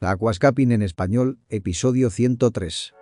Aquascaping en español, episodio 103.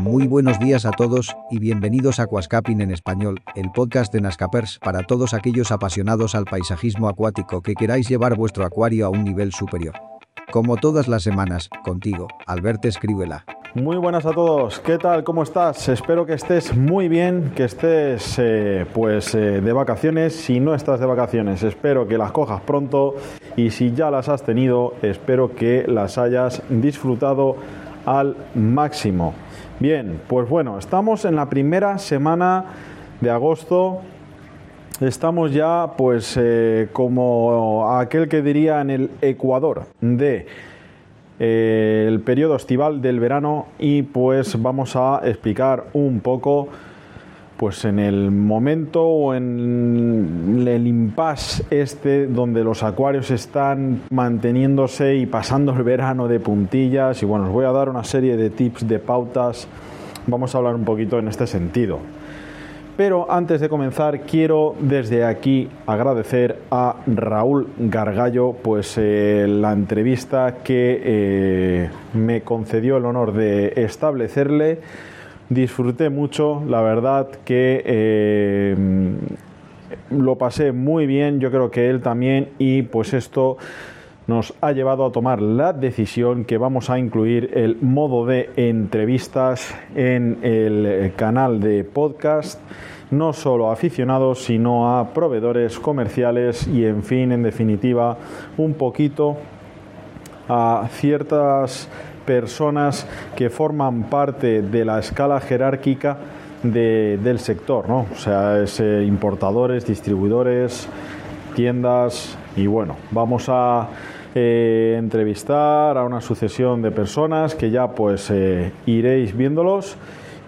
Muy buenos días a todos y bienvenidos a Aquascaping en español, el podcast de Nascapers para todos aquellos apasionados al paisajismo acuático que queráis llevar vuestro acuario a un nivel superior. Como todas las semanas, contigo, Alberto Escríbela. Muy buenas a todos, ¿qué tal? ¿Cómo estás? Espero que estés muy bien, que estés eh, pues eh, de vacaciones. Si no estás de vacaciones, espero que las cojas pronto y si ya las has tenido, espero que las hayas disfrutado al máximo. Bien, pues bueno, estamos en la primera semana de agosto Estamos ya, pues, eh, como aquel que diría en el Ecuador de eh, el periodo estival del verano y pues vamos a explicar un poco pues en el momento o en el impasse este donde los acuarios están manteniéndose y pasando el verano de puntillas y bueno, os voy a dar una serie de tips, de pautas, vamos a hablar un poquito en este sentido. Pero antes de comenzar quiero desde aquí agradecer a Raúl Gargallo pues eh, la entrevista que eh, me concedió el honor de establecerle. Disfruté mucho, la verdad que eh, lo pasé muy bien, yo creo que él también y pues esto nos ha llevado a tomar la decisión que vamos a incluir el modo de entrevistas en el canal de podcast, no solo a aficionados, sino a proveedores comerciales y, en fin, en definitiva, un poquito a ciertas personas que forman parte de la escala jerárquica del sector, ¿no? O sea, es, eh, importadores, distribuidores, tiendas y bueno, vamos a eh, entrevistar a una sucesión de personas que ya pues eh, iréis viéndolos.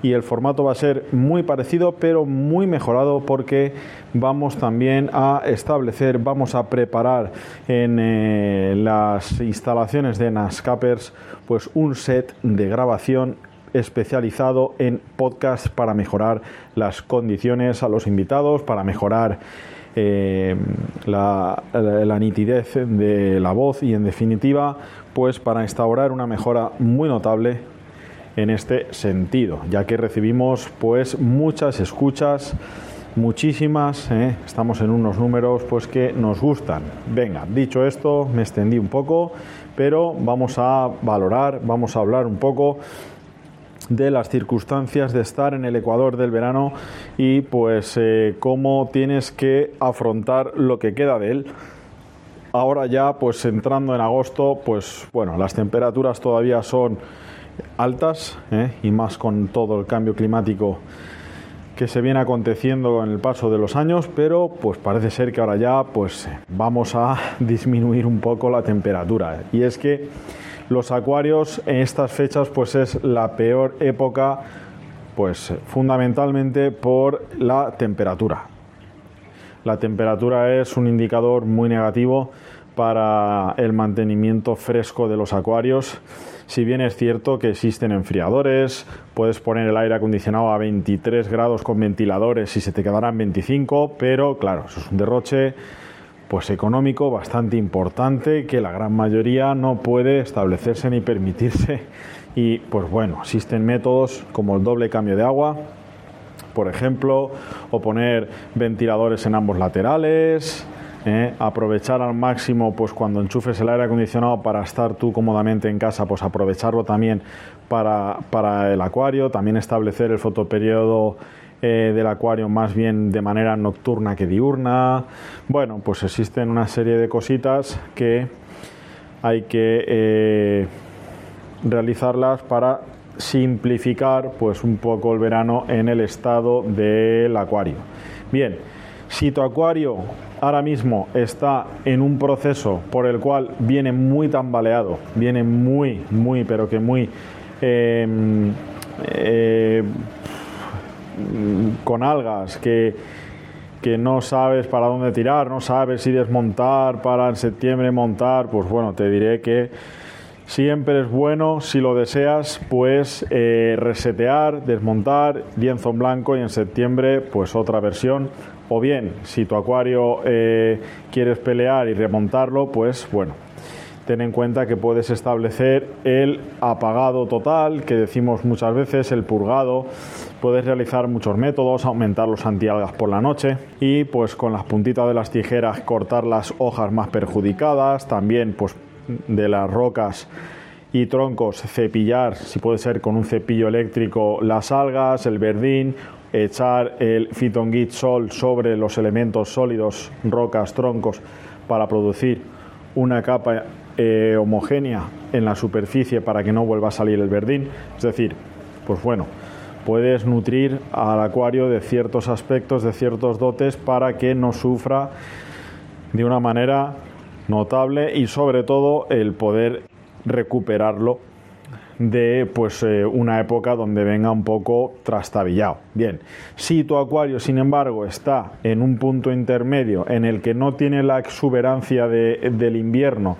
Y el formato va a ser muy parecido pero muy mejorado porque vamos también a establecer, vamos a preparar en eh, las instalaciones de Nascapers pues un set de grabación especializado en podcast para mejorar las condiciones a los invitados, para mejorar eh, la, la, nitidez de la voz y en definitiva pues para instaurar una mejora muy notable en este sentido ya que recibimos pues muchas escuchas muchísimas ¿eh? estamos en unos números pues que nos gustan venga dicho esto me extendí un poco pero vamos a valorar vamos a hablar un poco de las circunstancias de estar en el Ecuador del verano y pues eh, cómo tienes que afrontar lo que queda de él. Ahora ya pues entrando en agosto pues bueno las temperaturas todavía son altas ¿eh? y más con todo el cambio climático que se viene aconteciendo con el paso de los años, pero pues parece ser que ahora ya pues vamos a disminuir un poco la temperatura. Y es que los acuarios en estas fechas pues es la peor época pues fundamentalmente por la temperatura. La temperatura es un indicador muy negativo para el mantenimiento fresco de los acuarios. Si bien es cierto que existen enfriadores, puedes poner el aire acondicionado a 23 grados con ventiladores y se te quedarán 25, pero claro, eso es un derroche pues económico bastante importante que la gran mayoría no puede establecerse ni permitirse. Y pues bueno, existen métodos como el doble cambio de agua, por ejemplo, o poner ventiladores en ambos laterales, ¿eh? aprovechar al máximo pues cuando enchufes el aire acondicionado para estar tú cómodamente en casa, pues aprovecharlo también para, para el acuario, también establecer el fotoperiodo eh, del acuario más bien de manera nocturna que diurna. Bueno, pues existen una serie de cositas que hay que eh, realizarlas para simplificar pues un poco el verano en el estado del acuario. Bien, si tu acuario ahora mismo está en un proceso por el cual viene muy tambaleado, viene muy, muy, pero que muy em, eh, con algas que, que no sabes para dónde tirar, no sabes si desmontar para en septiembre montar, pues bueno, te diré que Siempre es bueno, si lo deseas, pues eh, resetear, desmontar, lienzo en blanco y en septiembre pues otra versión. O bien, si tu acuario eh, quieres pelear y remontarlo, pues bueno, ten en cuenta que puedes establecer el apagado total, que decimos muchas veces, el purgado. Puedes realizar muchos métodos, aumentar los antialgas por la noche y pues con las puntitas de las tijeras cortar las hojas más perjudicadas, también pues de las rocas y troncos cepillar, si puede ser con un cepillo eléctrico, las algas, el verdín, echar el Git Sol sobre los elementos sólidos, rocas, troncos, para producir una capa eh, homogénea en la superficie para que no vuelva a salir el verdín. Es decir, pues bueno, puedes nutrir al acuario de ciertos aspectos, de ciertos dotes para que no sufra de una manera notable y sobre todo el poder recuperarlo de pues eh, una época donde venga un poco trastabillado. Bien, si tu acuario, sin embargo, está en un punto intermedio en el que no tiene la exuberancia del invierno,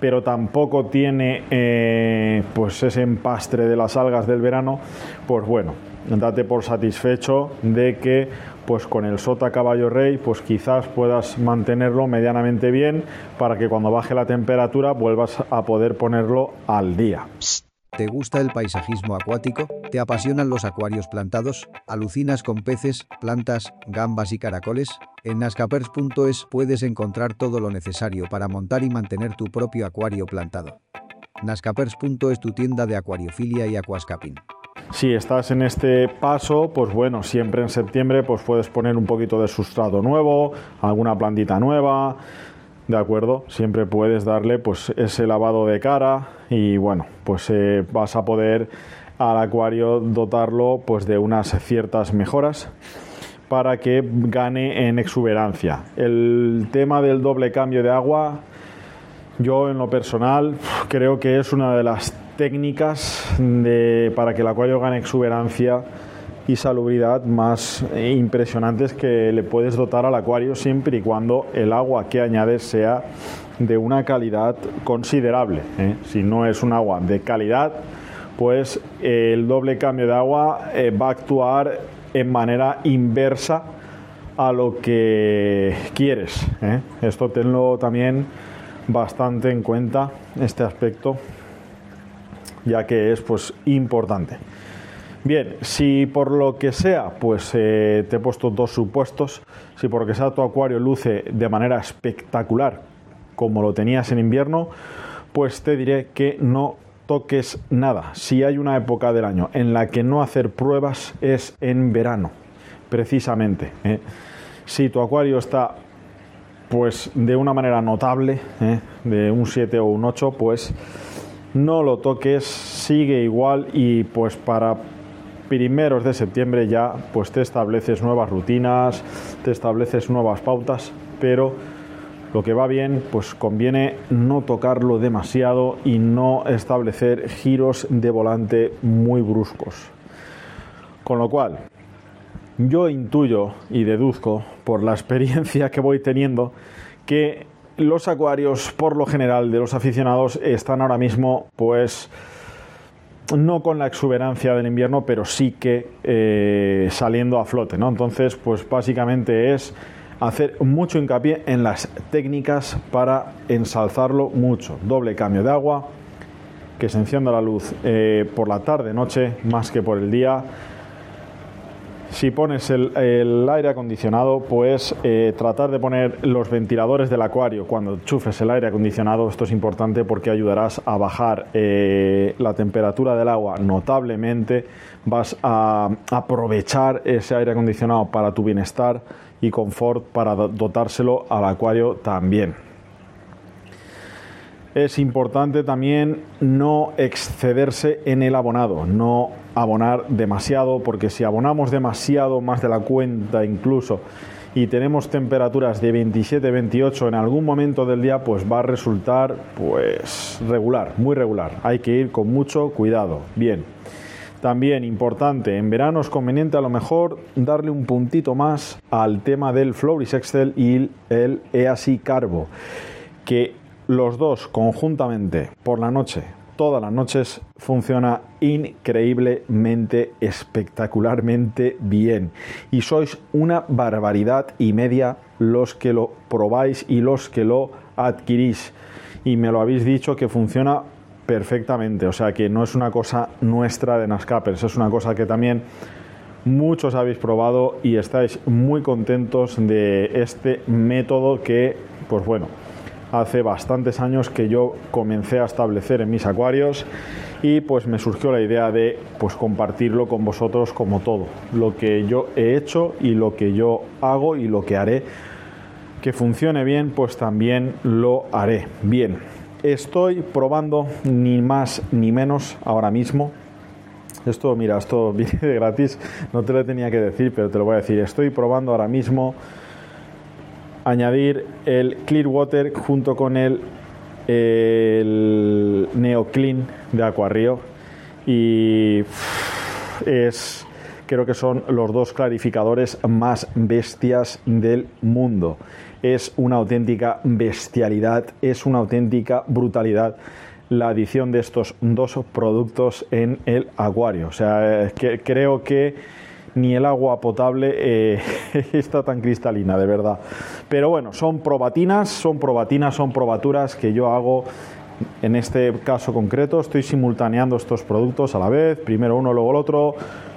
pero tampoco tiene eh, pues ese empastre de las algas del verano, pues bueno, date por satisfecho de que pues con el sota caballo rey pues quizás puedas mantenerlo medianamente bien para que cuando baje la temperatura vuelvas a poder ponerlo al día. ¿Te gusta el paisajismo acuático? ¿Te apasionan los acuarios plantados? ¿Alucinas con peces, plantas, gambas y caracoles? En nascapers.es puedes encontrar todo lo necesario para montar y mantener tu propio acuario plantado. Nascapers.es tu tienda de acuariofilia y aquascaping. Si estás en este paso, pues bueno, siempre en septiembre pues puedes poner un poquito de sustrato nuevo, alguna plantita nueva, ¿de acuerdo? Siempre puedes darle pues ese lavado de cara y bueno, pues eh, vas a poder al acuario dotarlo pues de unas ciertas mejoras para que gane en exuberancia. El tema del doble cambio de agua, yo en lo personal creo que es una de las técnicas de, para que el acuario gane exuberancia y salubridad más impresionantes que le puedes dotar al acuario siempre y cuando el agua que añades sea de una calidad considerable. ¿eh? Si no es un agua de calidad, pues el doble cambio de agua eh, va a actuar en manera inversa a lo que quieres. ¿eh? Esto tenlo también bastante en cuenta, este aspecto ya que es pues importante. Bien, si por lo que sea, pues eh, te he puesto dos supuestos, si por lo que sea tu acuario luce de manera espectacular como lo tenías en invierno, pues te diré que no toques nada. Si hay una época del año en la que no hacer pruebas es en verano, precisamente. ¿eh? Si tu acuario está pues de una manera notable, ¿eh? de un 7 o un 8, pues no lo toques, sigue igual y pues para primeros de septiembre ya pues te estableces nuevas rutinas, te estableces nuevas pautas, pero lo que va bien pues conviene no tocarlo demasiado y no establecer giros de volante muy bruscos. Con lo cual, yo intuyo y deduzco por la experiencia que voy teniendo que los acuarios, por lo general, de los aficionados están ahora mismo, pues, no con la exuberancia del invierno, pero sí que eh, saliendo a flote, ¿no? Entonces, pues básicamente es hacer mucho hincapié en las técnicas para ensalzarlo mucho. Doble cambio de agua, que se encienda la luz eh, por la tarde, noche, más que por el día si pones el, aire acondicionado, pues eh, tratar de poner los ventiladores del acuario cuando chufes el aire acondicionado. Esto es importante porque ayudarás a bajar eh, la temperatura del agua notablemente. Vas a aprovechar ese aire acondicionado para tu bienestar y confort para dotárselo al acuario también. Es importante también no excederse en el abonado, no abonar demasiado, porque si abonamos demasiado, más de la cuenta incluso, y tenemos temperaturas de 27-28 en algún momento del día, pues va a resultar pues regular, muy regular. Hay que ir con mucho cuidado. Bien. También importante, en verano es conveniente a lo mejor darle un puntito más al tema del Floris Excel y el EASI Carbo, que los dos conjuntamente por la noche todas las noches funciona increíblemente, espectacularmente bien. Y sois una barbaridad y media los que lo probáis y los que lo adquirís. Y me lo habéis dicho que funciona perfectamente. O sea que no es una cosa nuestra de Nascapers, es una cosa que también muchos habéis probado y estáis muy contentos de este método que, pues bueno, hace bastantes años que yo comencé a establecer en mis acuarios y pues me surgió la idea de pues compartirlo con vosotros como todo, lo que yo he hecho y lo que yo hago y lo que haré que funcione bien, pues también lo haré bien. Estoy probando ni más ni menos ahora mismo. Esto, mira, esto viene de gratis, no te lo tenía que decir, pero te lo voy a decir. Estoy probando ahora mismo añadir el Clearwater junto con el, el Neoclean de Aquario y es creo que son los dos clarificadores más bestias del mundo. Es una auténtica bestialidad, es una auténtica brutalidad la adición de estos dos productos en el acuario. O sea, que creo que ni el agua potable eh, está tan cristalina, de verdad. Pero bueno, son probatinas, son probatinas, son probaturas que yo hago en este caso concreto. Estoy simultaneando estos productos a la vez, primero uno, luego el otro,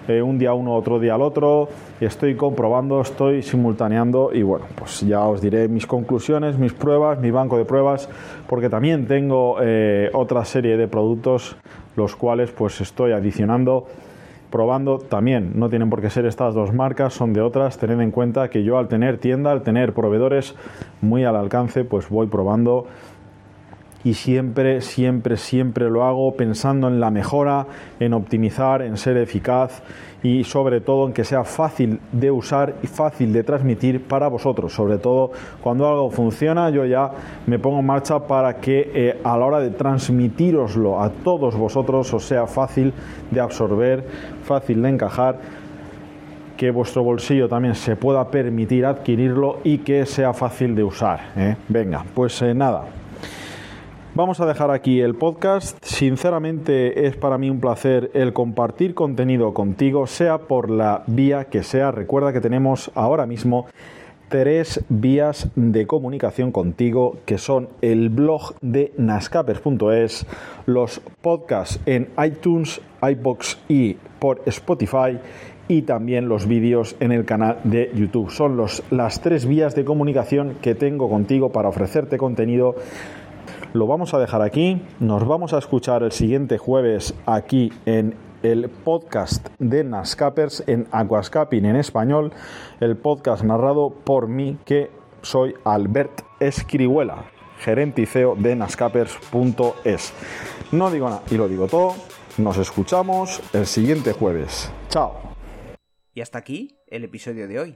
eh, un día uno, otro día el otro. Estoy comprobando, estoy simultaneando y bueno, pues ya os diré mis conclusiones, mis pruebas, mi banco de pruebas, porque también tengo eh, otra serie de productos los cuales pues estoy adicionando probando también. No tienen por qué ser estas dos marcas, son de otras. Tened en cuenta que yo al tener tienda, al tener proveedores muy al alcance, pues voy probando y siempre, siempre, siempre lo hago pensando en la mejora, en optimizar, en ser eficaz y sobre todo en que sea fácil de usar y fácil de transmitir para vosotros. Sobre todo cuando algo funciona, yo ya me pongo en marcha para que eh, a la hora de transmitiroslo a todos vosotros os sea fácil de absorber, fácil de encajar que vuestro bolsillo también se pueda permitir adquirirlo y que sea fácil de usar. ¿eh? Venga, pues eh, nada, Vamos a dejar aquí el podcast. Sinceramente es para mí un placer el compartir contenido contigo, sea por la vía que sea. Recuerda que tenemos ahora mismo tres vías de comunicación contigo que son el blog de nascapers.es, los podcasts en iTunes, iBox y por Spotify y también los vídeos en el canal de YouTube. Son los, las tres vías de comunicación que tengo contigo para ofrecerte contenido lo vamos a dejar aquí. Nos vamos a escuchar el siguiente jueves aquí en el podcast de Nascapers en Aquascaping en español, el podcast narrado por mí que soy Albert Escribuela, gerente y CEO de nascapers.es. No digo nada y lo digo todo. Nos escuchamos el siguiente jueves. Chao. Y hasta aquí el episodio de hoy.